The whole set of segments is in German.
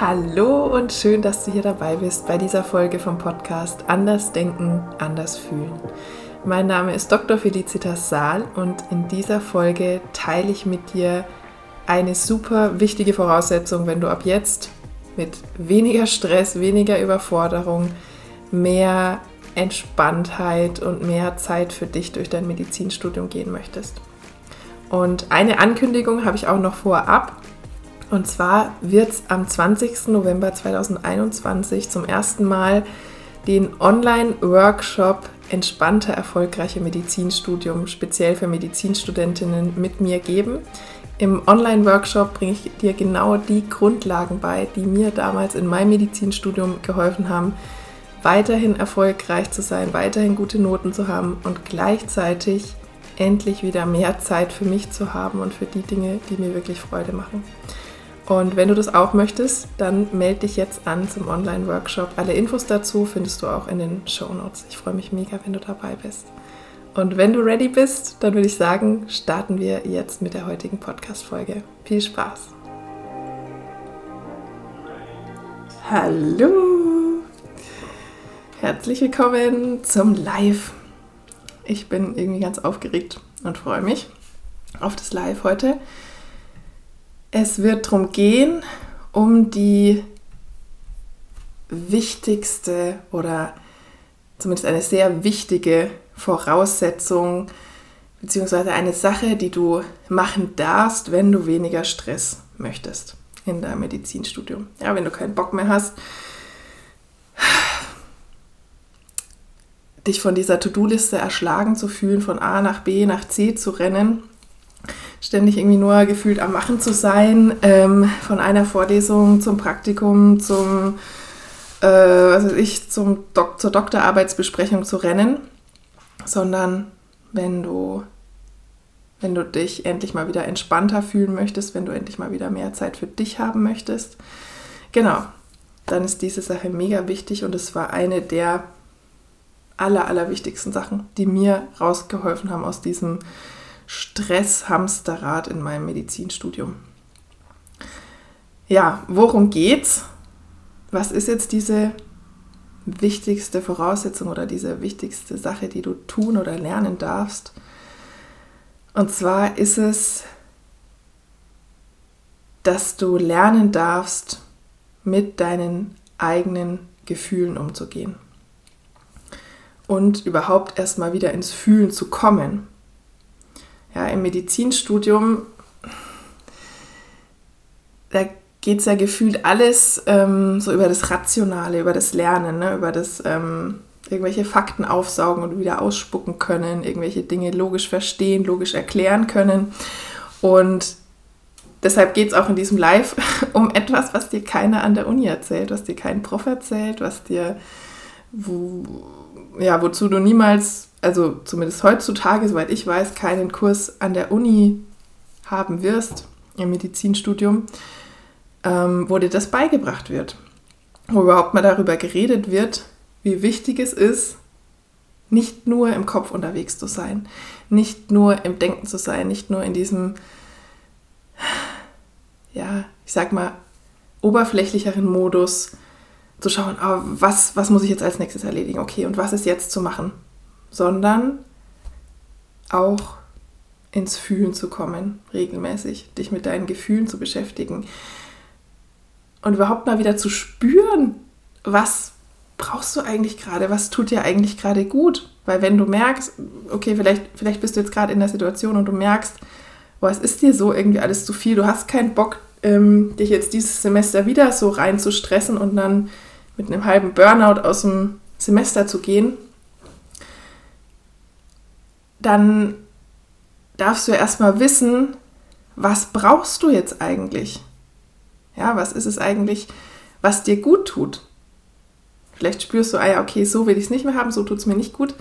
Hallo und schön, dass du hier dabei bist bei dieser Folge vom Podcast Anders Denken, Anders Fühlen. Mein Name ist Dr. Felicitas Saal und in dieser Folge teile ich mit dir eine super wichtige Voraussetzung, wenn du ab jetzt mit weniger Stress, weniger Überforderung, mehr Entspanntheit und mehr Zeit für dich durch dein Medizinstudium gehen möchtest. Und eine Ankündigung habe ich auch noch vorab. Und zwar wird es am 20. November 2021 zum ersten Mal den Online-Workshop Entspannter, erfolgreiche Medizinstudium speziell für Medizinstudentinnen mit mir geben. Im Online-Workshop bringe ich dir genau die Grundlagen bei, die mir damals in meinem Medizinstudium geholfen haben, weiterhin erfolgreich zu sein, weiterhin gute Noten zu haben und gleichzeitig endlich wieder mehr Zeit für mich zu haben und für die Dinge, die mir wirklich Freude machen. Und wenn du das auch möchtest, dann melde dich jetzt an zum Online-Workshop. Alle Infos dazu findest du auch in den Show Notes. Ich freue mich mega, wenn du dabei bist. Und wenn du ready bist, dann würde ich sagen, starten wir jetzt mit der heutigen Podcast-Folge. Viel Spaß! Hallo! Herzlich willkommen zum Live. Ich bin irgendwie ganz aufgeregt und freue mich auf das Live heute. Es wird darum gehen, um die wichtigste oder zumindest eine sehr wichtige Voraussetzung beziehungsweise eine Sache, die du machen darfst, wenn du weniger Stress möchtest in deinem Medizinstudium. Ja, wenn du keinen Bock mehr hast, dich von dieser To-Do-Liste erschlagen zu fühlen, von A nach B nach C zu rennen, ständig irgendwie nur gefühlt am Machen zu sein, ähm, von einer Vorlesung zum Praktikum, zum, äh, was weiß ich, zum Dok zur Doktorarbeitsbesprechung zu rennen, sondern wenn du, wenn du dich endlich mal wieder entspannter fühlen möchtest, wenn du endlich mal wieder mehr Zeit für dich haben möchtest, genau, dann ist diese Sache mega wichtig und es war eine der aller, aller wichtigsten Sachen, die mir rausgeholfen haben aus diesem Stresshamsterrad in meinem Medizinstudium. Ja, worum geht's? Was ist jetzt diese wichtigste Voraussetzung oder diese wichtigste Sache, die du tun oder lernen darfst? Und zwar ist es, dass du lernen darfst, mit deinen eigenen Gefühlen umzugehen. Und überhaupt erstmal wieder ins Fühlen zu kommen ja, im Medizinstudium, da geht es ja gefühlt alles ähm, so über das Rationale, über das Lernen, ne? über das ähm, irgendwelche Fakten aufsaugen und wieder ausspucken können, irgendwelche Dinge logisch verstehen, logisch erklären können. Und deshalb geht es auch in diesem Live um etwas, was dir keiner an der Uni erzählt, was dir kein Prof erzählt, was dir, wo, ja, wozu du niemals also zumindest heutzutage, soweit ich weiß, keinen Kurs an der Uni haben wirst im Medizinstudium, ähm, wo dir das beigebracht wird. Wo überhaupt mal darüber geredet wird, wie wichtig es ist, nicht nur im Kopf unterwegs zu sein, nicht nur im Denken zu sein, nicht nur in diesem, ja, ich sag mal, oberflächlicheren Modus zu schauen, oh, was, was muss ich jetzt als nächstes erledigen, okay, und was ist jetzt zu machen? sondern auch ins Fühlen zu kommen, regelmäßig, dich mit deinen Gefühlen zu beschäftigen. Und überhaupt mal wieder zu spüren, was brauchst du eigentlich gerade, was tut dir eigentlich gerade gut, weil wenn du merkst, okay, vielleicht, vielleicht bist du jetzt gerade in der Situation und du merkst, boah, es ist dir so irgendwie alles zu viel, du hast keinen Bock, ähm, dich jetzt dieses Semester wieder so rein zu stressen und dann mit einem halben Burnout aus dem Semester zu gehen, dann darfst du erstmal wissen, was brauchst du jetzt eigentlich? Ja, was ist es eigentlich, was dir gut tut? Vielleicht spürst du, ah ja, okay, so will ich es nicht mehr haben, so tut es mir nicht gut.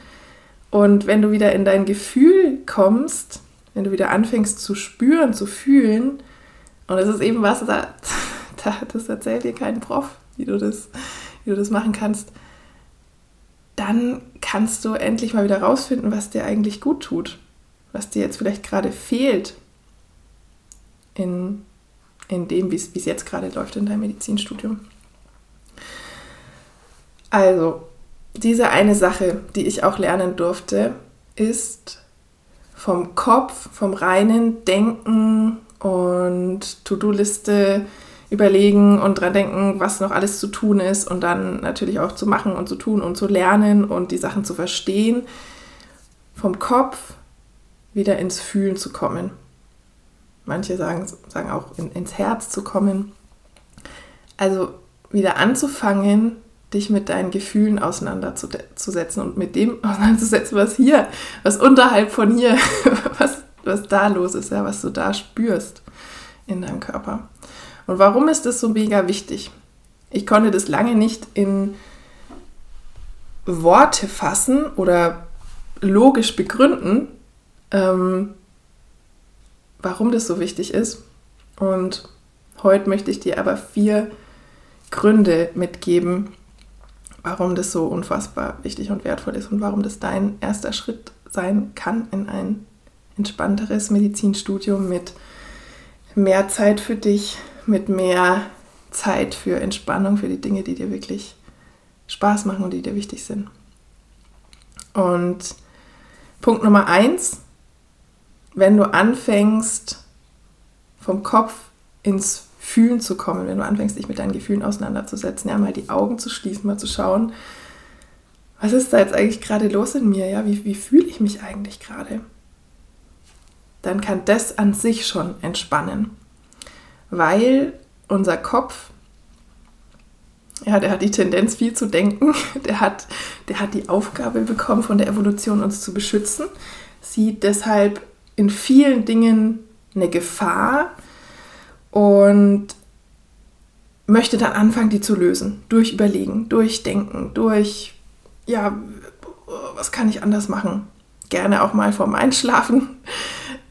Und wenn du wieder in dein Gefühl kommst, wenn du wieder anfängst zu spüren, zu fühlen, und das ist eben was, da, das erzählt dir kein Prof, wie du das, wie du das machen kannst, dann kannst du endlich mal wieder rausfinden, was dir eigentlich gut tut, was dir jetzt vielleicht gerade fehlt in in dem, wie es jetzt gerade läuft in deinem Medizinstudium. Also, diese eine Sache, die ich auch lernen durfte, ist vom Kopf, vom reinen Denken und To-Do-Liste überlegen und dran denken, was noch alles zu tun ist und dann natürlich auch zu machen und zu tun und zu lernen und die Sachen zu verstehen, vom Kopf wieder ins Fühlen zu kommen. Manche sagen, sagen auch in, ins Herz zu kommen. Also wieder anzufangen, dich mit deinen Gefühlen auseinanderzusetzen und mit dem auseinanderzusetzen, was hier, was unterhalb von hier, was, was da los ist, ja, was du da spürst in deinem Körper. Und warum ist das so mega wichtig? Ich konnte das lange nicht in Worte fassen oder logisch begründen, ähm, warum das so wichtig ist. Und heute möchte ich dir aber vier Gründe mitgeben, warum das so unfassbar wichtig und wertvoll ist und warum das dein erster Schritt sein kann in ein entspannteres Medizinstudium mit mehr Zeit für dich, mit mehr Zeit für Entspannung, für die Dinge, die dir wirklich Spaß machen und die dir wichtig sind. Und Punkt Nummer eins, wenn du anfängst, vom Kopf ins Fühlen zu kommen, wenn du anfängst, dich mit deinen Gefühlen auseinanderzusetzen, ja, mal die Augen zu schließen, mal zu schauen, was ist da jetzt eigentlich gerade los in mir, ja, wie, wie fühle ich mich eigentlich gerade? Dann kann das an sich schon entspannen weil unser Kopf, ja, der hat die Tendenz, viel zu denken. Der hat, der hat die Aufgabe bekommen, von der Evolution uns zu beschützen, sieht deshalb in vielen Dingen eine Gefahr und möchte dann anfangen, die zu lösen. Durch Überlegen, durch Denken, durch, ja, was kann ich anders machen? Gerne auch mal vorm Einschlafen.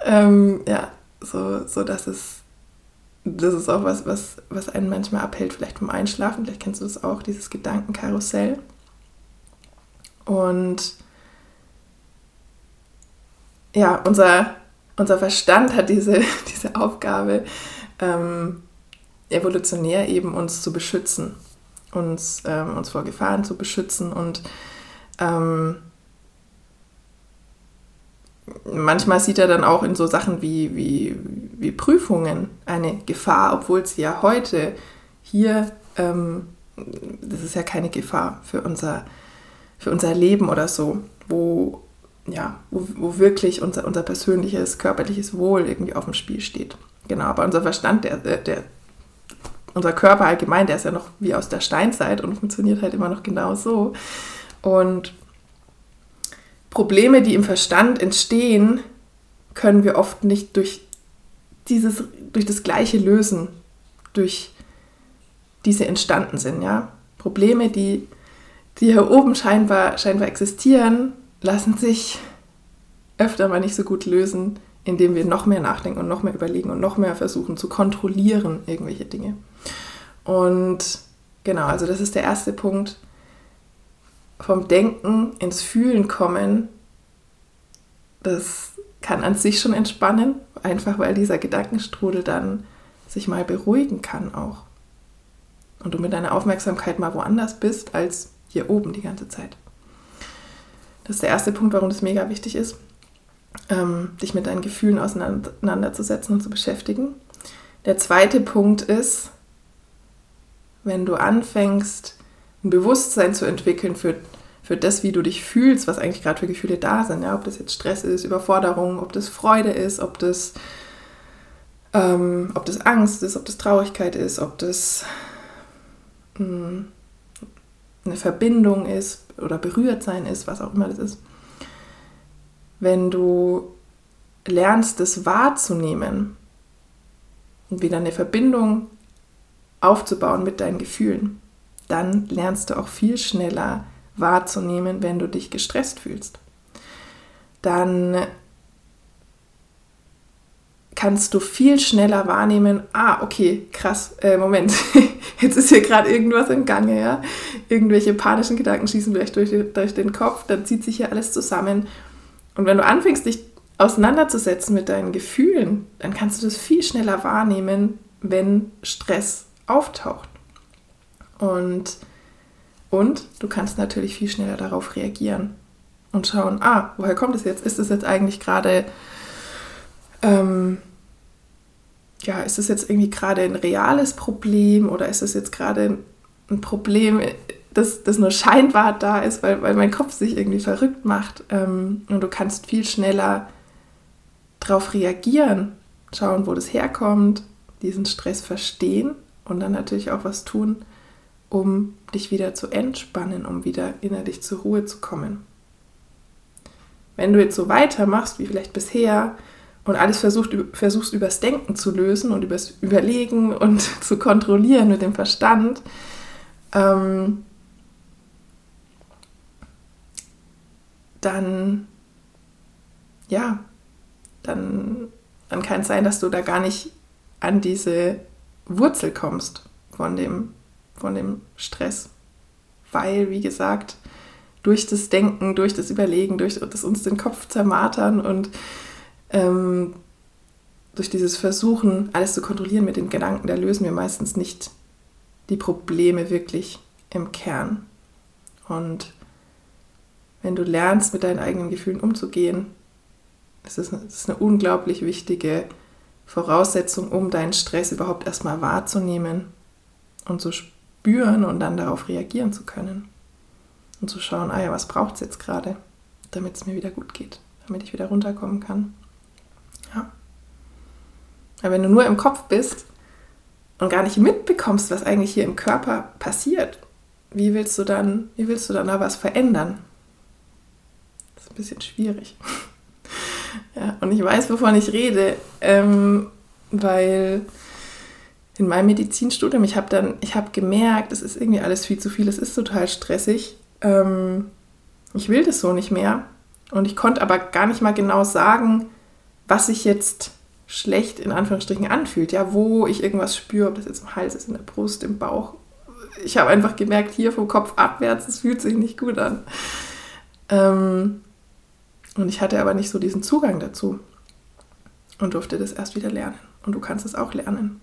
Ähm, ja, so, so dass es das ist auch was, was, was einen manchmal abhält, vielleicht vom Einschlafen. Vielleicht kennst du das auch, dieses Gedankenkarussell. Und ja, unser, unser Verstand hat diese, diese Aufgabe, ähm, evolutionär eben uns zu beschützen, uns, ähm, uns vor Gefahren zu beschützen und ähm, manchmal sieht er dann auch in so Sachen wie, wie, wie Prüfungen eine Gefahr, obwohl es ja heute hier, ähm, das ist ja keine Gefahr für unser, für unser Leben oder so, wo, ja, wo, wo wirklich unser, unser persönliches, körperliches Wohl irgendwie auf dem Spiel steht. Genau, aber unser Verstand, der, der, unser Körper allgemein, der ist ja noch wie aus der Steinzeit und funktioniert halt immer noch genau so. Und Probleme, die im Verstand entstehen, können wir oft nicht durch, dieses, durch das Gleiche lösen, durch diese entstanden sind. Ja? Probleme, die, die hier oben scheinbar, scheinbar existieren, lassen sich öfter mal nicht so gut lösen, indem wir noch mehr nachdenken und noch mehr überlegen und noch mehr versuchen zu kontrollieren irgendwelche Dinge. Und genau, also das ist der erste Punkt vom Denken ins Fühlen kommen, das kann an sich schon entspannen, einfach weil dieser Gedankenstrudel dann sich mal beruhigen kann auch. Und du mit deiner Aufmerksamkeit mal woanders bist als hier oben die ganze Zeit. Das ist der erste Punkt, warum das mega wichtig ist, ähm, dich mit deinen Gefühlen auseinanderzusetzen und zu beschäftigen. Der zweite Punkt ist, wenn du anfängst, ein Bewusstsein zu entwickeln für, für das, wie du dich fühlst, was eigentlich gerade für Gefühle da sind. Ja? Ob das jetzt Stress ist, Überforderung, ob das Freude ist, ob das, ähm, ob das Angst ist, ob das Traurigkeit ist, ob das mh, hm, eine Verbindung ist oder berührt sein ist, was auch immer das ist. Wenn du lernst, das wahrzunehmen und wieder eine Verbindung aufzubauen mit deinen Gefühlen, dann lernst du auch viel schneller wahrzunehmen, wenn du dich gestresst fühlst. Dann kannst du viel schneller wahrnehmen, ah, okay, krass, äh, Moment, jetzt ist hier gerade irgendwas im Gange, ja. Irgendwelche panischen Gedanken schießen vielleicht durch, durch den Kopf, dann zieht sich hier alles zusammen. Und wenn du anfängst, dich auseinanderzusetzen mit deinen Gefühlen, dann kannst du das viel schneller wahrnehmen, wenn Stress auftaucht. Und, und du kannst natürlich viel schneller darauf reagieren und schauen, ah, woher kommt es jetzt? Ist es jetzt eigentlich gerade, ähm, ja, ist es jetzt irgendwie gerade ein reales Problem oder ist es jetzt gerade ein Problem, das, das nur scheinbar da ist, weil, weil mein Kopf sich irgendwie verrückt macht. Ähm, und du kannst viel schneller darauf reagieren, schauen, wo das herkommt, diesen Stress verstehen und dann natürlich auch was tun, um dich wieder zu entspannen, um wieder innerlich zur Ruhe zu kommen. Wenn du jetzt so weitermachst wie vielleicht bisher und alles versucht, versuchst übers Denken zu lösen und übers Überlegen und zu kontrollieren mit dem Verstand, ähm, dann ja, dann, dann kann es sein, dass du da gar nicht an diese Wurzel kommst von dem, von dem Stress. Weil, wie gesagt, durch das Denken, durch das Überlegen, durch das uns den Kopf zermartern und ähm, durch dieses Versuchen, alles zu kontrollieren mit den Gedanken, da lösen wir meistens nicht die Probleme wirklich im Kern. Und wenn du lernst, mit deinen eigenen Gefühlen umzugehen, ist es ist eine unglaublich wichtige Voraussetzung, um deinen Stress überhaupt erstmal wahrzunehmen und zu spüren und dann darauf reagieren zu können. Und zu schauen, ah ja, was braucht es jetzt gerade, damit es mir wieder gut geht, damit ich wieder runterkommen kann. Ja. Aber wenn du nur im Kopf bist und gar nicht mitbekommst, was eigentlich hier im Körper passiert, wie willst du dann, wie willst du dann da was verändern? Das ist ein bisschen schwierig. ja, und ich weiß, wovon ich rede, ähm, weil in meinem Medizinstudium, ich habe dann, ich habe gemerkt, es ist irgendwie alles viel zu viel, es ist total stressig. Ähm, ich will das so nicht mehr. Und ich konnte aber gar nicht mal genau sagen, was sich jetzt schlecht in Anführungsstrichen anfühlt. Ja, wo ich irgendwas spüre, ob das jetzt im Hals ist, in der Brust, im Bauch. Ich habe einfach gemerkt, hier vom Kopf abwärts, es fühlt sich nicht gut an. Ähm, und ich hatte aber nicht so diesen Zugang dazu und durfte das erst wieder lernen. Und du kannst es auch lernen.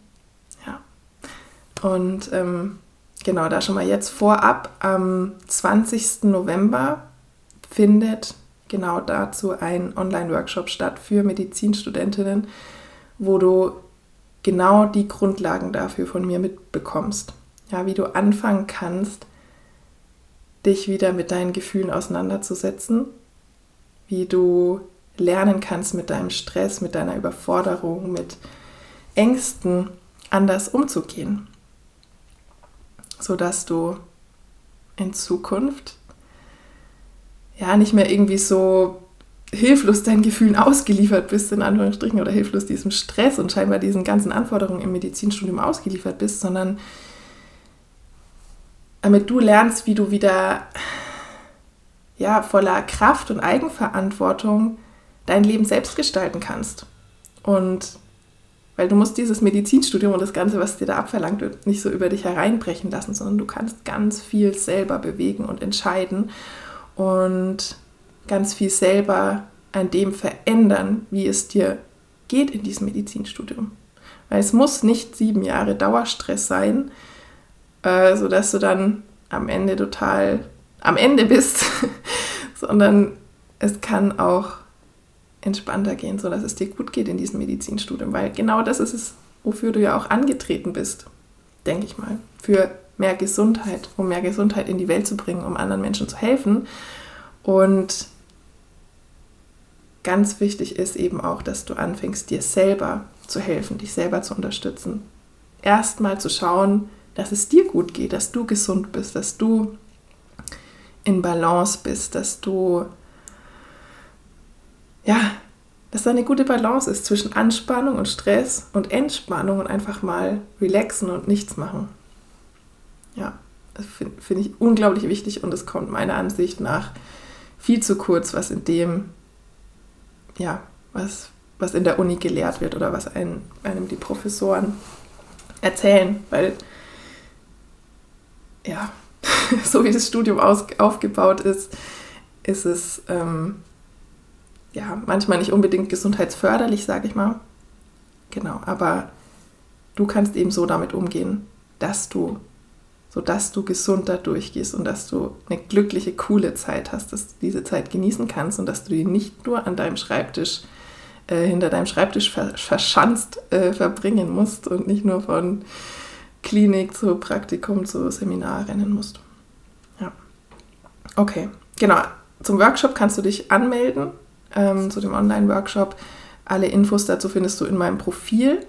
Und ähm, genau, da schon mal jetzt vorab, am 20. November findet genau dazu ein Online-Workshop statt für Medizinstudentinnen, wo du genau die Grundlagen dafür von mir mitbekommst. Ja, wie du anfangen kannst, dich wieder mit deinen Gefühlen auseinanderzusetzen wie du lernen kannst, mit deinem Stress, mit deiner Überforderung, mit Ängsten anders umzugehen, sodass du in Zukunft ja nicht mehr irgendwie so hilflos deinen Gefühlen ausgeliefert bist, in Anführungsstrichen, oder hilflos diesem Stress und scheinbar diesen ganzen Anforderungen im Medizinstudium ausgeliefert bist, sondern damit du lernst, wie du wieder ja, voller Kraft und Eigenverantwortung dein Leben selbst gestalten kannst. Und weil du musst dieses Medizinstudium und das Ganze, was dir da abverlangt wird, nicht so über dich hereinbrechen lassen, sondern du kannst ganz viel selber bewegen und entscheiden und ganz viel selber an dem verändern, wie es dir geht in diesem Medizinstudium. Weil es muss nicht sieben Jahre Dauerstress sein, äh, sodass du dann am Ende total am Ende bist, sondern es kann auch entspannter gehen, sodass es dir gut geht in diesem Medizinstudium, weil genau das ist es, wofür du ja auch angetreten bist, denke ich mal, für mehr Gesundheit, um mehr Gesundheit in die Welt zu bringen, um anderen Menschen zu helfen. Und ganz wichtig ist eben auch, dass du anfängst, dir selber zu helfen, dich selber zu unterstützen. Erstmal zu schauen, dass es dir gut geht, dass du gesund bist, dass du in Balance bist, dass du, ja, dass da eine gute Balance ist zwischen Anspannung und Stress und Entspannung und einfach mal relaxen und nichts machen. Ja, das finde find ich unglaublich wichtig und es kommt meiner Ansicht nach viel zu kurz, was in dem, ja, was, was in der Uni gelehrt wird oder was einem, einem die Professoren erzählen, weil, ja, so wie das Studium aus, aufgebaut ist, ist es ähm, ja manchmal nicht unbedingt gesundheitsförderlich, sage ich mal. Genau, aber du kannst eben so damit umgehen, dass du, sodass du gesund da durchgehst und dass du eine glückliche, coole Zeit hast, dass du diese Zeit genießen kannst und dass du die nicht nur an deinem Schreibtisch, äh, hinter deinem Schreibtisch ver verschanzt äh, verbringen musst und nicht nur von Klinik zu Praktikum zu Seminar rennen musst. Ja. Okay, genau. Zum Workshop kannst du dich anmelden, ähm, zu dem Online-Workshop. Alle Infos dazu findest du in meinem Profil.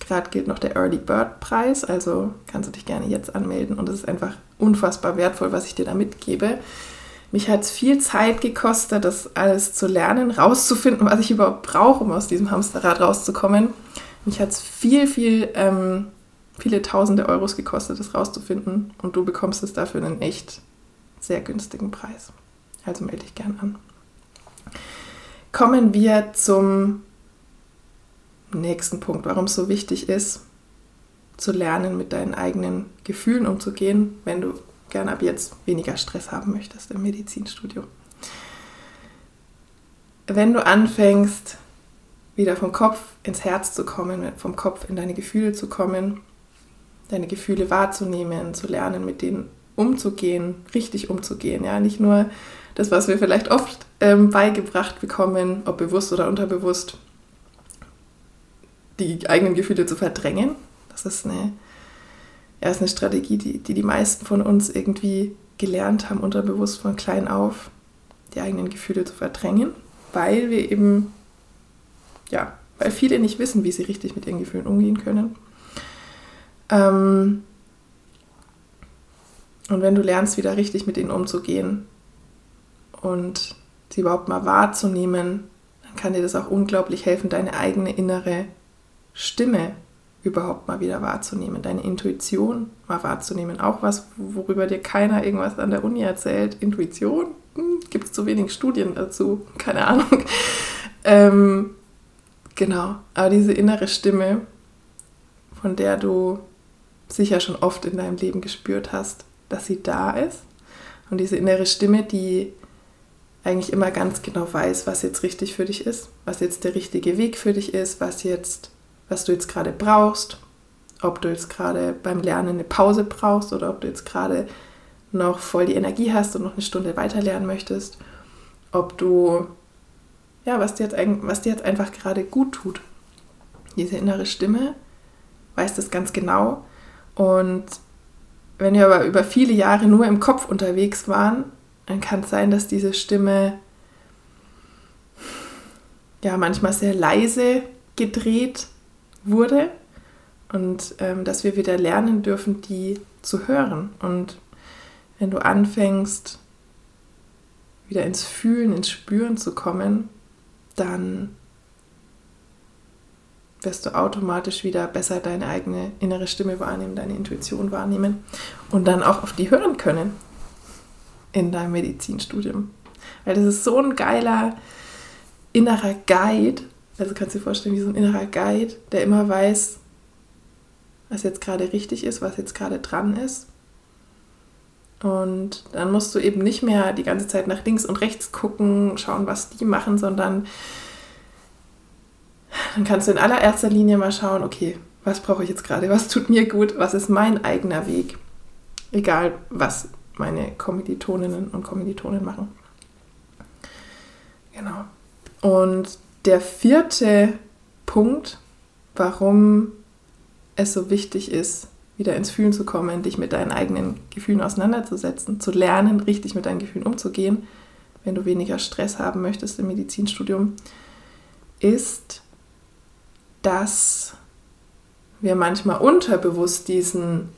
Gerade gilt noch der Early Bird Preis, also kannst du dich gerne jetzt anmelden und es ist einfach unfassbar wertvoll, was ich dir da mitgebe. Mich hat es viel Zeit gekostet, das alles zu lernen, rauszufinden, was ich überhaupt brauche, um aus diesem Hamsterrad rauszukommen. Mich hat es viel, viel, ähm, viele tausende Euros gekostet, das rauszufinden und du bekommst es dafür einen echt sehr günstigen Preis. Also melde dich gern an. Kommen wir zum nächsten Punkt, warum es so wichtig ist, zu lernen, mit deinen eigenen Gefühlen umzugehen, wenn du gerne ab jetzt weniger Stress haben möchtest im Medizinstudio. Wenn du anfängst, wieder vom Kopf ins Herz zu kommen, vom Kopf in deine Gefühle zu kommen, deine Gefühle wahrzunehmen, zu lernen, mit denen umzugehen, richtig umzugehen. Ja, nicht nur das, was wir vielleicht oft ähm, beigebracht bekommen, ob bewusst oder unterbewusst, die eigenen Gefühle zu verdrängen. Das ist eine, ja, ist eine Strategie, die, die die meisten von uns irgendwie gelernt haben, unterbewusst von klein auf, die eigenen Gefühle zu verdrängen, weil wir eben, ja, weil viele nicht wissen, wie sie richtig mit ihren Gefühlen umgehen können. Ähm, und wenn du lernst, wieder richtig mit ihnen umzugehen und sie überhaupt mal wahrzunehmen, dann kann dir das auch unglaublich helfen, deine eigene innere Stimme überhaupt mal wieder wahrzunehmen, deine Intuition mal wahrzunehmen. Auch was, worüber dir keiner irgendwas an der Uni erzählt. Intuition? Hm, Gibt es zu wenig Studien dazu? Keine Ahnung. ähm, genau, aber diese innere Stimme, von der du sicher schon oft in deinem Leben gespürt hast, dass sie da ist. Und diese innere Stimme, die eigentlich immer ganz genau weiß, was jetzt richtig für dich ist, was jetzt der richtige Weg für dich ist, was jetzt, was du jetzt gerade brauchst, ob du jetzt gerade beim Lernen eine Pause brauchst oder ob du jetzt gerade noch voll die Energie hast und noch eine Stunde weiter lernen möchtest, ob du ja, was dir jetzt, was dir jetzt einfach gerade gut tut. Diese innere Stimme weiß das ganz genau und wenn wir aber über viele Jahre nur im Kopf unterwegs waren, dann kann es sein, dass diese Stimme ja manchmal sehr leise gedreht wurde und ähm, dass wir wieder lernen dürfen, die zu hören. Und wenn du anfängst, wieder ins Fühlen, ins Spüren zu kommen, dann wirst du automatisch wieder besser deine eigene innere Stimme wahrnehmen, deine Intuition wahrnehmen und dann auch auf die hören können in deinem Medizinstudium. Weil das ist so ein geiler innerer Guide, also kannst du dir vorstellen, wie so ein innerer Guide, der immer weiß, was jetzt gerade richtig ist, was jetzt gerade dran ist. Und dann musst du eben nicht mehr die ganze Zeit nach links und rechts gucken, schauen, was die machen, sondern dann kannst du in allererster Linie mal schauen, okay, was brauche ich jetzt gerade, was tut mir gut, was ist mein eigener Weg, egal was meine Kommilitoninnen und Kommilitonen machen. Genau. Und der vierte Punkt, warum es so wichtig ist, wieder ins Fühlen zu kommen, dich mit deinen eigenen Gefühlen auseinanderzusetzen, zu lernen, richtig mit deinen Gefühlen umzugehen, wenn du weniger Stress haben möchtest im Medizinstudium, ist, dass wir manchmal unterbewusst diesen,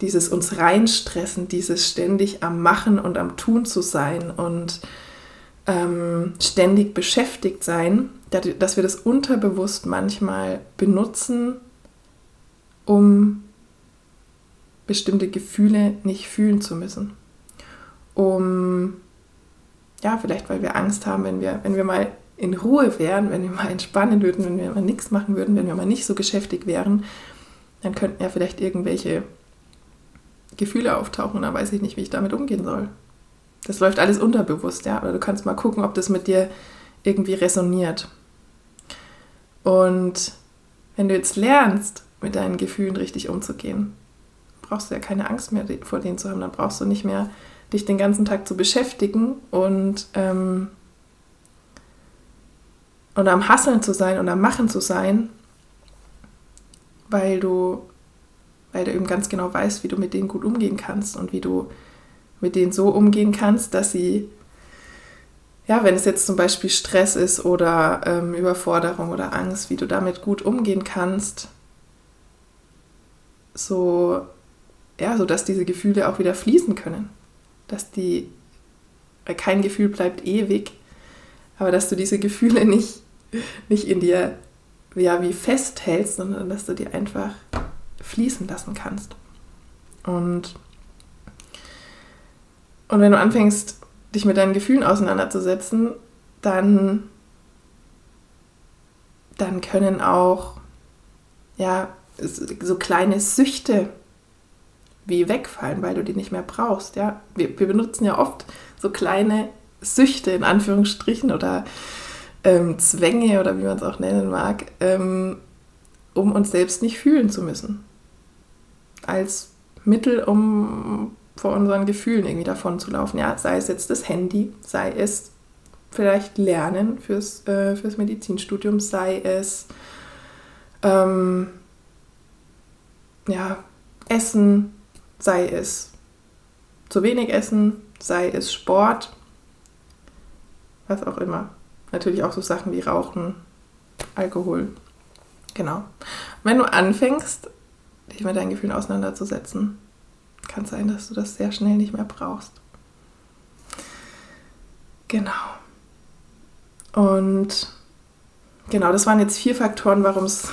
dieses uns reinstressen, dieses ständig am Machen und am Tun zu sein und ähm, ständig beschäftigt sein, dass wir das unterbewusst manchmal benutzen, um bestimmte Gefühle nicht fühlen zu müssen. Um, ja, vielleicht weil wir Angst haben, wenn wir, wenn wir mal in Ruhe wären, wenn wir mal entspannen würden, wenn wir mal nichts machen würden, wenn wir mal nicht so geschäftig wären, dann könnten ja vielleicht irgendwelche Gefühle auftauchen und dann weiß ich nicht, wie ich damit umgehen soll. Das läuft alles unterbewusst, ja. Oder du kannst mal gucken, ob das mit dir irgendwie resoniert. Und wenn du jetzt lernst, mit deinen Gefühlen richtig umzugehen. Brauchst du ja keine Angst mehr vor denen zu haben, dann brauchst du nicht mehr dich den ganzen Tag zu beschäftigen und, ähm, und am Hasseln zu sein und am Machen zu sein, weil du, weil du eben ganz genau weißt, wie du mit denen gut umgehen kannst und wie du mit denen so umgehen kannst, dass sie, ja, wenn es jetzt zum Beispiel Stress ist oder ähm, Überforderung oder Angst, wie du damit gut umgehen kannst, so, ja, so dass diese Gefühle auch wieder fließen können. Dass die, weil kein Gefühl bleibt ewig, aber dass du diese Gefühle nicht, nicht in dir, ja, wie festhältst, sondern dass du die einfach fließen lassen kannst. Und und wenn du anfängst, dich mit deinen Gefühlen auseinanderzusetzen, dann, dann können auch ja, so kleine Süchte wie wegfallen, weil du die nicht mehr brauchst. Ja? Wir, wir benutzen ja oft so kleine Süchte in Anführungsstrichen oder ähm, Zwänge oder wie man es auch nennen mag, ähm, um uns selbst nicht fühlen zu müssen. Als Mittel, um vor unseren Gefühlen irgendwie davon zu laufen. Ja, sei es jetzt das Handy, sei es vielleicht Lernen fürs, äh, fürs Medizinstudium, sei es ähm, ja, Essen, sei es zu wenig Essen, sei es Sport, was auch immer. Natürlich auch so Sachen wie Rauchen, Alkohol. Genau. wenn du anfängst, dich mit deinen Gefühlen auseinanderzusetzen, kann sein, dass du das sehr schnell nicht mehr brauchst. Genau. Und genau, das waren jetzt vier Faktoren, warum es,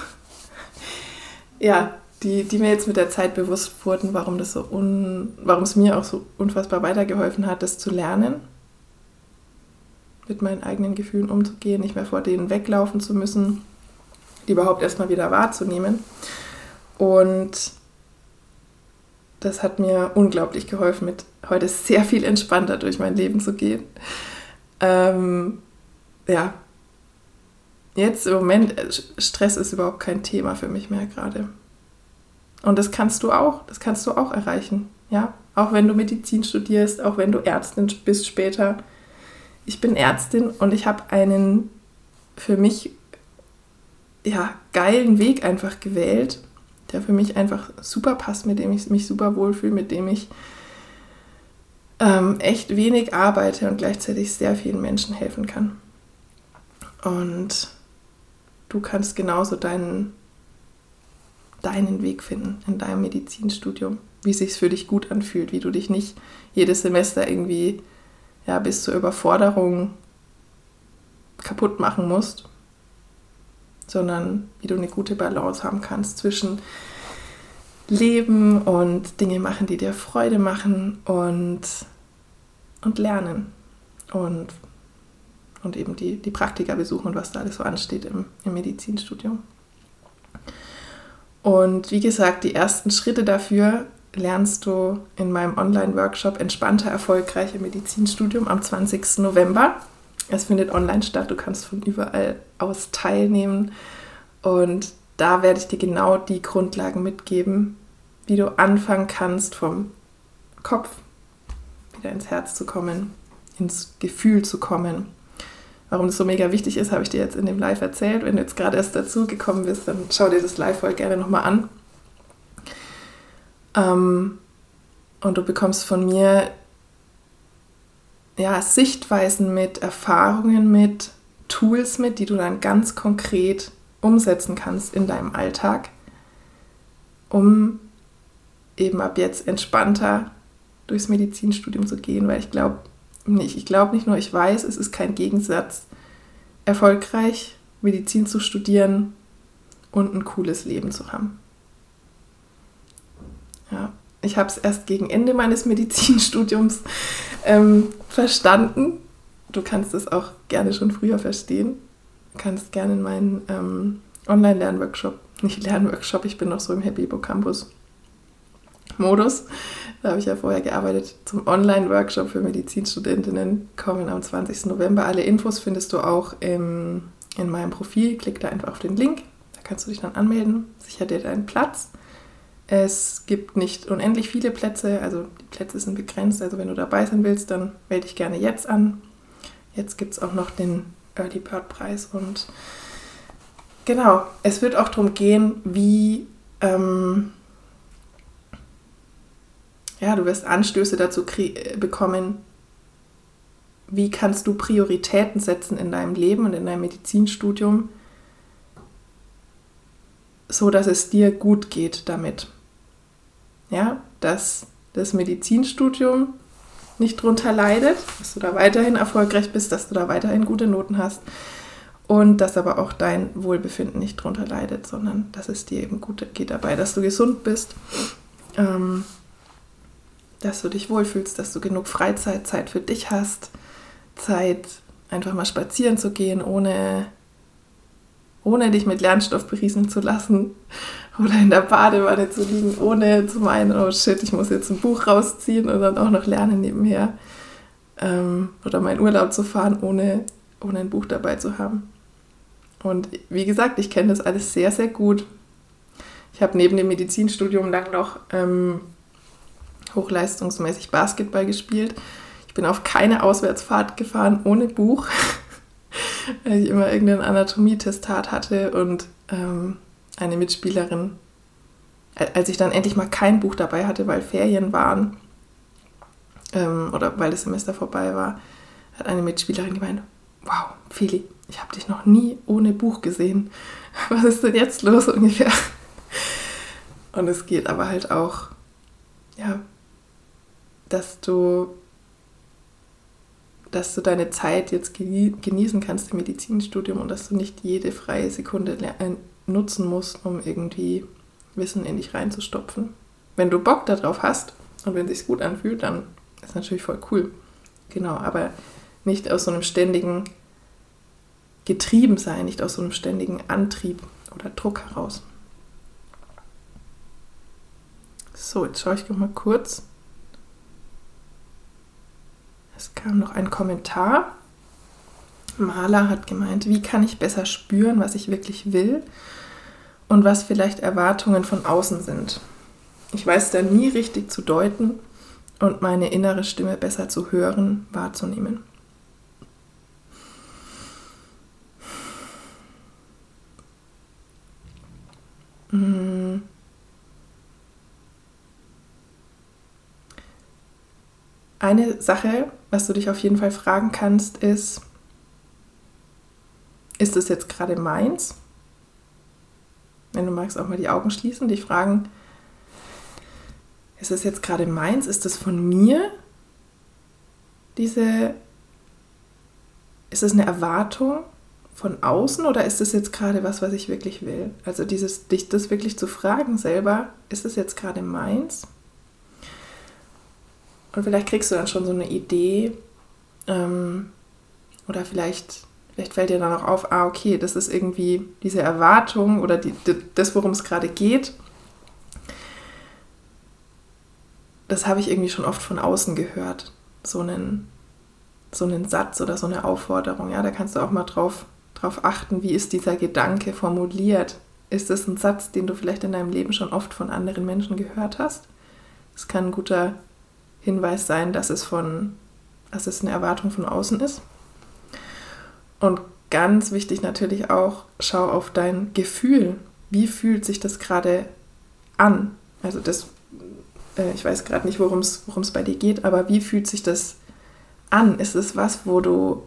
ja, die, die mir jetzt mit der Zeit bewusst wurden, warum das so un, warum es mir auch so unfassbar weitergeholfen hat, das zu lernen, mit meinen eigenen Gefühlen umzugehen, nicht mehr vor denen weglaufen zu müssen, die überhaupt erstmal wieder wahrzunehmen. Und das hat mir unglaublich geholfen, mit heute sehr viel entspannter durch mein Leben zu gehen. Ähm, ja, jetzt im Moment, äh, Stress ist überhaupt kein Thema für mich mehr gerade. Und das kannst du auch, das kannst du auch erreichen, ja. Auch wenn du Medizin studierst, auch wenn du Ärztin bist später. Ich bin Ärztin und ich habe einen für mich ja, geilen Weg einfach gewählt der für mich einfach super passt, mit dem ich mich super wohlfühle, mit dem ich ähm, echt wenig arbeite und gleichzeitig sehr vielen Menschen helfen kann. Und du kannst genauso deinen, deinen Weg finden in deinem Medizinstudium, wie es sich für dich gut anfühlt, wie du dich nicht jedes Semester irgendwie ja, bis zur Überforderung kaputt machen musst, sondern wie du eine gute Balance haben kannst zwischen Leben und Dinge machen, die dir Freude machen und, und lernen und, und eben die, die Praktika besuchen und was da alles so ansteht im, im Medizinstudium. Und wie gesagt, die ersten Schritte dafür lernst du in meinem Online-Workshop Entspannter, erfolgreicher Medizinstudium am 20. November. Es findet online statt, du kannst von überall aus teilnehmen und da werde ich dir genau die Grundlagen mitgeben, wie du anfangen kannst, vom Kopf wieder ins Herz zu kommen, ins Gefühl zu kommen. Warum das so mega wichtig ist, habe ich dir jetzt in dem Live erzählt. Wenn du jetzt gerade erst dazu gekommen bist, dann schau dir das Live voll gerne nochmal an. Ähm, und du bekommst von mir ja, Sichtweisen mit, Erfahrungen mit, Tools mit, die du dann ganz konkret umsetzen kannst in deinem Alltag, um eben ab jetzt entspannter durchs Medizinstudium zu gehen, weil ich glaube nicht, ich glaube nicht nur, ich weiß, es ist kein Gegensatz, erfolgreich Medizin zu studieren und ein cooles Leben zu haben. Ja, ich habe es erst gegen Ende meines Medizinstudiums ähm, verstanden. Du kannst es auch gerne schon früher verstehen. Du kannst gerne in meinen ähm, Online-Lernworkshop, nicht Lernworkshop, ich bin noch so im Happy Campus Modus. Da habe ich ja vorher gearbeitet zum Online-Workshop für Medizinstudentinnen. Kommen am 20. November. Alle Infos findest du auch im, in meinem Profil. Klick da einfach auf den Link kannst du dich dann anmelden, sicher dir deinen Platz. Es gibt nicht unendlich viele Plätze, also die Plätze sind begrenzt. Also wenn du dabei sein willst, dann melde dich gerne jetzt an. Jetzt gibt es auch noch den Early Bird Preis und genau, es wird auch darum gehen, wie ähm, ja, du wirst Anstöße dazu bekommen, wie kannst du Prioritäten setzen in deinem Leben und in deinem Medizinstudium, so dass es dir gut geht damit. Ja, dass das Medizinstudium nicht drunter leidet, dass du da weiterhin erfolgreich bist, dass du da weiterhin gute Noten hast und dass aber auch dein Wohlbefinden nicht drunter leidet, sondern dass es dir eben gut geht dabei, dass du gesund bist, ähm, dass du dich wohlfühlst, dass du genug Freizeit, Zeit für dich hast, Zeit einfach mal spazieren zu gehen, ohne, ohne dich mit Lernstoff berieseln zu lassen oder in der Badewanne zu liegen, ohne zu meinen, oh shit, ich muss jetzt ein Buch rausziehen und dann auch noch lernen nebenher. Ähm, oder meinen Urlaub zu fahren, ohne, ohne ein Buch dabei zu haben. Und wie gesagt, ich kenne das alles sehr, sehr gut. Ich habe neben dem Medizinstudium lang noch ähm, hochleistungsmäßig Basketball gespielt. Ich bin auf keine Auswärtsfahrt gefahren ohne Buch, weil ich immer irgendein Anatomietestat hatte und ähm, eine Mitspielerin, als ich dann endlich mal kein Buch dabei hatte, weil Ferien waren ähm, oder weil das Semester vorbei war, hat eine Mitspielerin gemeint, wow, Fili, ich habe dich noch nie ohne Buch gesehen. Was ist denn jetzt los ungefähr? Und es geht aber halt auch, ja, dass du, dass du deine Zeit jetzt genießen kannst im Medizinstudium und dass du nicht jede freie Sekunde nutzen musst, um irgendwie Wissen in dich reinzustopfen. Wenn du Bock darauf hast und wenn es sich gut anfühlt, dann ist natürlich voll cool. Genau, aber nicht aus so einem ständigen Getriebensein, nicht aus so einem ständigen Antrieb oder Druck heraus. So, jetzt schaue ich noch mal kurz. Es kam noch ein Kommentar. Maler hat gemeint, wie kann ich besser spüren, was ich wirklich will und was vielleicht Erwartungen von außen sind. Ich weiß da nie richtig zu deuten und meine innere Stimme besser zu hören, wahrzunehmen. Hm. Eine Sache, was du dich auf jeden Fall fragen kannst, ist, ist es jetzt gerade meins? Wenn du magst, auch mal die Augen schließen, dich fragen, ist es jetzt gerade meins? Ist es von mir? Diese, ist es eine Erwartung von außen oder ist es jetzt gerade was, was ich wirklich will? Also dieses, dich das wirklich zu fragen selber, ist es jetzt gerade meins? Und vielleicht kriegst du dann schon so eine Idee ähm, oder vielleicht Vielleicht fällt dir dann auch auf, ah, okay, das ist irgendwie diese Erwartung oder die, die, das, worum es gerade geht. Das habe ich irgendwie schon oft von außen gehört. So einen, so einen Satz oder so eine Aufforderung. Ja, da kannst du auch mal drauf, drauf achten, wie ist dieser Gedanke formuliert. Ist das ein Satz, den du vielleicht in deinem Leben schon oft von anderen Menschen gehört hast? Es kann ein guter Hinweis sein, dass es von, dass es eine Erwartung von außen ist. Und ganz wichtig natürlich auch, schau auf dein Gefühl. Wie fühlt sich das gerade an? Also das, äh, ich weiß gerade nicht, worum es bei dir geht, aber wie fühlt sich das an? Ist es was, wo du,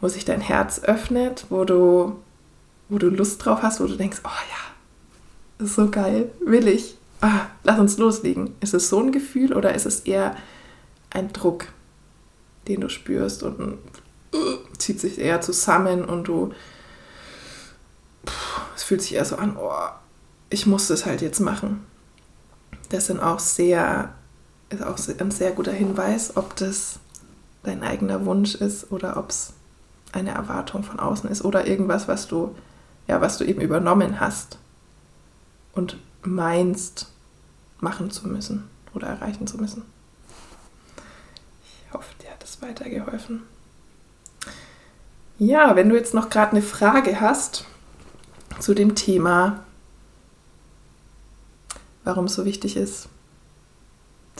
wo sich dein Herz öffnet, wo du, wo du Lust drauf hast, wo du denkst, oh ja, so geil, will ich, ah, lass uns loslegen. Ist es so ein Gefühl oder ist es eher ein Druck, den du spürst und ein zieht sich eher zusammen und du, es fühlt sich eher so an, oh, ich muss das halt jetzt machen. Das sind auch sehr, ist auch ein sehr guter Hinweis, ob das dein eigener Wunsch ist oder ob es eine Erwartung von außen ist oder irgendwas, was du, ja, was du eben übernommen hast und meinst, machen zu müssen oder erreichen zu müssen. Ich hoffe, dir hat es weitergeholfen. Ja, wenn du jetzt noch gerade eine Frage hast, zu dem Thema, warum es so wichtig ist,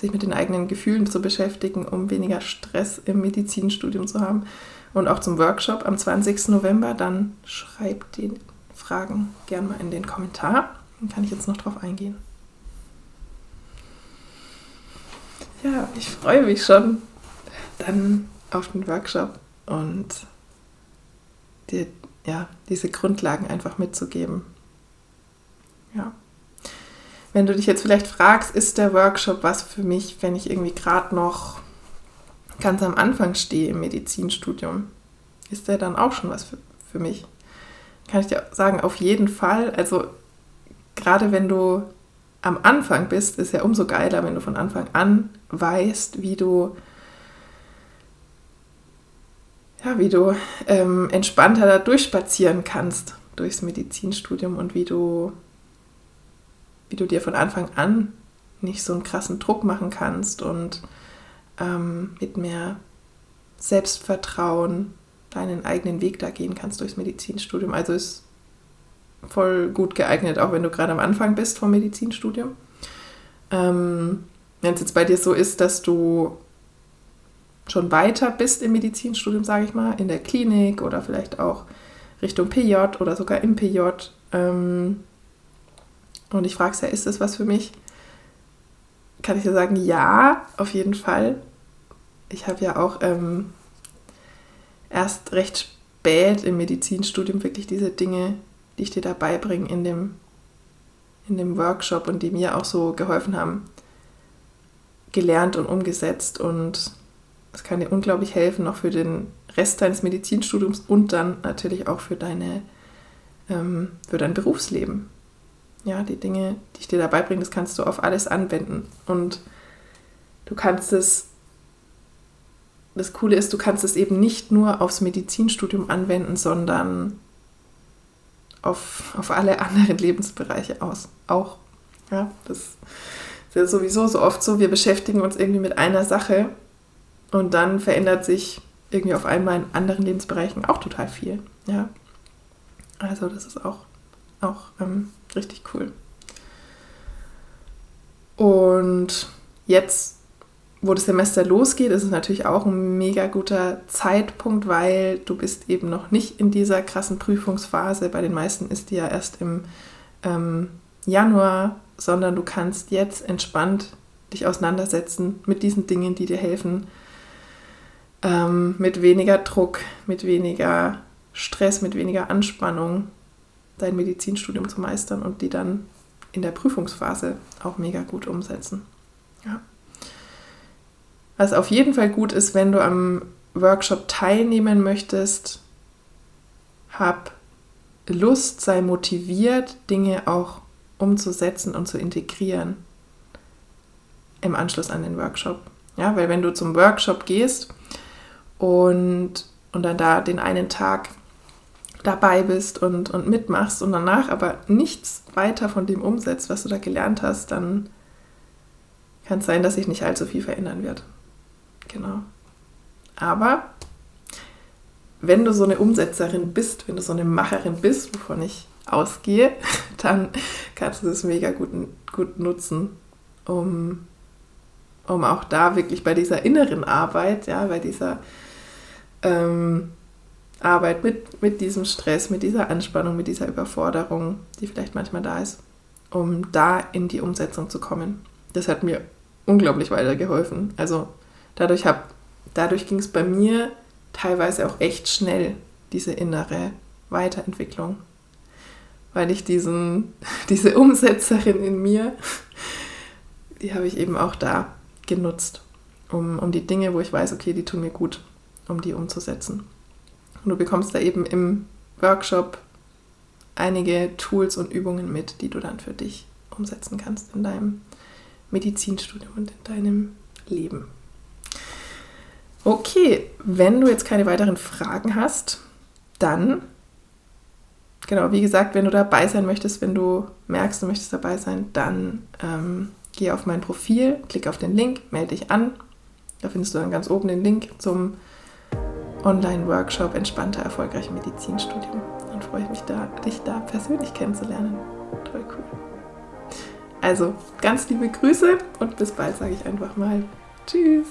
sich mit den eigenen Gefühlen zu beschäftigen, um weniger Stress im Medizinstudium zu haben. Und auch zum Workshop am 20. November, dann schreibt die Fragen gerne mal in den Kommentar. Dann kann ich jetzt noch drauf eingehen. Ja, ich freue mich schon dann auf den Workshop und dir ja, diese Grundlagen einfach mitzugeben. Ja. Wenn du dich jetzt vielleicht fragst, ist der Workshop was für mich, wenn ich irgendwie gerade noch ganz am Anfang stehe im Medizinstudium? Ist der dann auch schon was für, für mich? Kann ich dir sagen, auf jeden Fall. Also gerade wenn du am Anfang bist, ist ja umso geiler, wenn du von Anfang an weißt, wie du ja, wie du ähm, entspannter da durchspazieren kannst durchs Medizinstudium und wie du, wie du dir von Anfang an nicht so einen krassen Druck machen kannst und ähm, mit mehr Selbstvertrauen deinen eigenen Weg da gehen kannst durchs Medizinstudium. Also ist voll gut geeignet, auch wenn du gerade am Anfang bist vom Medizinstudium. Ähm, wenn es jetzt bei dir so ist, dass du schon weiter bist im Medizinstudium, sage ich mal, in der Klinik oder vielleicht auch Richtung PJ oder sogar im PJ. Ähm, und ich frage ja, ist das was für mich? Kann ich dir sagen, ja, auf jeden Fall. Ich habe ja auch ähm, erst recht spät im Medizinstudium wirklich diese Dinge, die ich dir da beibringe in dem, in dem Workshop und die mir auch so geholfen haben, gelernt und umgesetzt und das kann dir unglaublich helfen, noch für den Rest deines Medizinstudiums und dann natürlich auch für, deine, ähm, für dein Berufsleben. Ja, die Dinge, die ich dir dabei bringe, das kannst du auf alles anwenden. Und du kannst es, das Coole ist, du kannst es eben nicht nur aufs Medizinstudium anwenden, sondern auf, auf alle anderen Lebensbereiche aus. Auch. Ja, das ist ja sowieso so oft so, wir beschäftigen uns irgendwie mit einer Sache und dann verändert sich irgendwie auf einmal in anderen Lebensbereichen auch total viel. Ja. Also das ist auch, auch ähm, richtig cool. Und jetzt, wo das Semester losgeht, ist es natürlich auch ein mega guter Zeitpunkt, weil du bist eben noch nicht in dieser krassen Prüfungsphase. Bei den meisten ist die ja erst im ähm, Januar, sondern du kannst jetzt entspannt dich auseinandersetzen mit diesen Dingen, die dir helfen, ähm, mit weniger Druck, mit weniger Stress, mit weniger Anspannung dein Medizinstudium zu meistern und die dann in der Prüfungsphase auch mega gut umsetzen. Ja. Was auf jeden Fall gut ist, wenn du am Workshop teilnehmen möchtest, hab Lust, sei motiviert, Dinge auch umzusetzen und zu integrieren im Anschluss an den Workshop. Ja, weil wenn du zum Workshop gehst und, und dann da den einen Tag dabei bist und, und mitmachst und danach aber nichts weiter von dem umsetzt, was du da gelernt hast, dann kann es sein, dass sich nicht allzu viel verändern wird. Genau. Aber wenn du so eine Umsetzerin bist, wenn du so eine Macherin bist, wovon ich ausgehe, dann kannst du das mega gut, gut nutzen, um, um auch da wirklich bei dieser inneren Arbeit, ja, bei dieser ähm, Arbeit mit, mit diesem Stress, mit dieser Anspannung, mit dieser Überforderung, die vielleicht manchmal da ist, um da in die Umsetzung zu kommen. Das hat mir unglaublich weitergeholfen. Also dadurch, dadurch ging es bei mir teilweise auch echt schnell, diese innere Weiterentwicklung. Weil ich diesen, diese Umsetzerin in mir, die habe ich eben auch da genutzt, um, um die Dinge, wo ich weiß, okay, die tun mir gut, um die umzusetzen. Und du bekommst da eben im Workshop einige Tools und Übungen mit, die du dann für dich umsetzen kannst in deinem Medizinstudium und in deinem Leben. Okay, wenn du jetzt keine weiteren Fragen hast, dann, genau, wie gesagt, wenn du dabei sein möchtest, wenn du merkst, du möchtest dabei sein, dann ähm, geh auf mein Profil, klick auf den Link, melde dich an. Da findest du dann ganz oben den Link zum Online-Workshop Entspannter, erfolgreicher Medizinstudium. dann freue ich mich da, dich da persönlich kennenzulernen. Toll cool. Also, ganz liebe Grüße und bis bald, sage ich einfach mal. Tschüss.